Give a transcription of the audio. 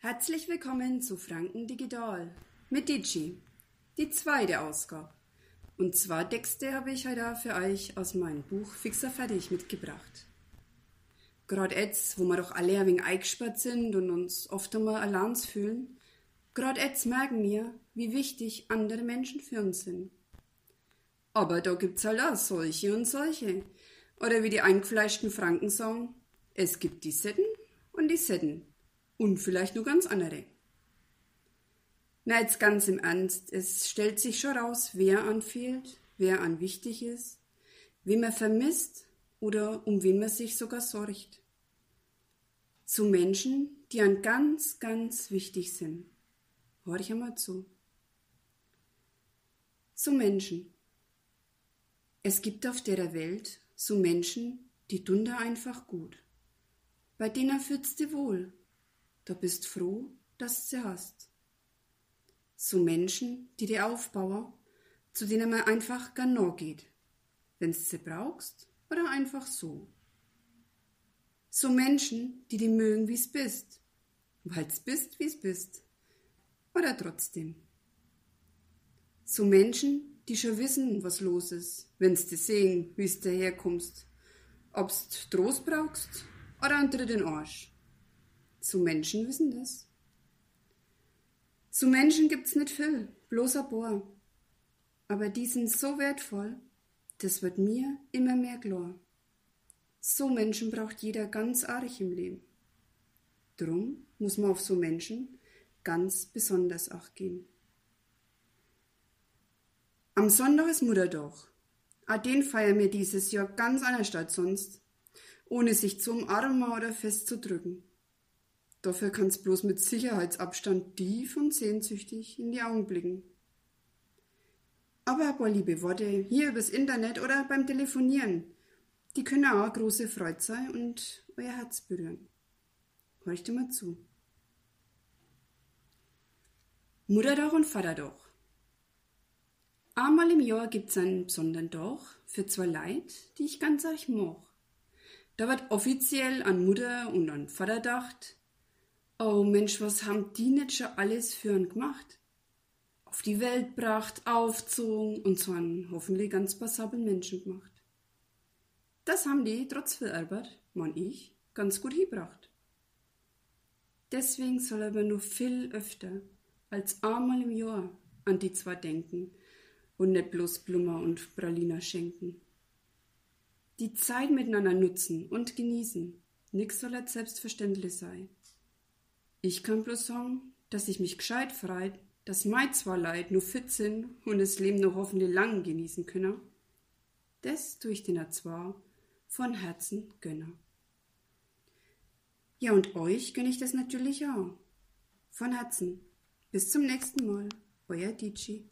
Herzlich willkommen zu Franken Digital mit Digi, die zweite Ausgabe. Und zwar Texte habe ich heute für euch aus meinem Buch Fixer fertig mitgebracht. Gerade jetzt, wo wir doch alle ein wenig eingesperrt sind und uns oft einmal allein fühlen, gerade jetzt merken wir, wie wichtig andere Menschen für uns sind. Aber da gibt's halt auch solche und solche. Oder wie die eingefleischten Franken sagen, es gibt die Sitten und die Sitten. Und vielleicht nur ganz andere. Na, jetzt ganz im Ernst, es stellt sich schon raus, wer anfehlt, wer an wichtig ist, wen man vermisst oder um wen man sich sogar sorgt. Zu Menschen, die an ganz, ganz wichtig sind. Hör ich einmal zu. Zu Menschen. Es gibt auf der Welt so Menschen, die tun da einfach gut. Bei denen fühlt's dir wohl. Da bist froh, dass sie hast. So Menschen, die dir aufbauen, zu denen man einfach gern geht, wenn's sie brauchst oder einfach so. So Menschen, die die mögen, wie's bist, weil's bist, wie's bist, oder trotzdem. So Menschen, die schon wissen, was los ist, wenn's dir sehen, wie's daherkommst, ob's Trost brauchst oder einen dritten Arsch. So Menschen wissen das. So Menschen gibt's nicht viel, bloß ein paar. Aber die sind so wertvoll, das wird mir immer mehr klar. So Menschen braucht jeder ganz arg im Leben. Drum muss man auf so Menschen ganz besonders auch gehen. Am Sonntag ist Muttertag. Auch den feiern wir dieses Jahr ganz anders als sonst ohne sich zu umarmen oder festzudrücken. Dafür kann's bloß mit Sicherheitsabstand tief und sehnsüchtig in die Augen blicken. Aber ein paar liebe Worte hier übers Internet oder beim Telefonieren, die können auch eine große Freude sein und euer Herz berühren. Horcht mal zu. Muttertag und Vatertag. Einmal im Jahr gibt's einen besonderen Tag für zwei Leid, die ich ganz euch mag. Da wird offiziell an Mutter und an Vater gedacht. Oh Mensch, was haben die nicht schon alles für ihn gemacht? Auf die Welt gebracht, aufzogen und zu einem hoffentlich ganz passablen Menschen gemacht. Das haben die, trotz viel Arbeit, man ich, ganz gut hingebracht. Deswegen soll aber nur viel öfter als einmal im Jahr an die zwei denken und nicht bloß Blummer und Praliner schenken die Zeit miteinander nutzen und genießen. Nix soll als selbstverständlich sein. Ich kann bloß sagen, dass ich mich gescheit freit, dass mei zwar leid nur fit sind und das Leben noch hoffentlich lang genießen können. Das tue ich den zwar von Herzen gönne. Ja, und euch gönne ich das natürlich auch. Von Herzen. Bis zum nächsten Mal. Euer Dici.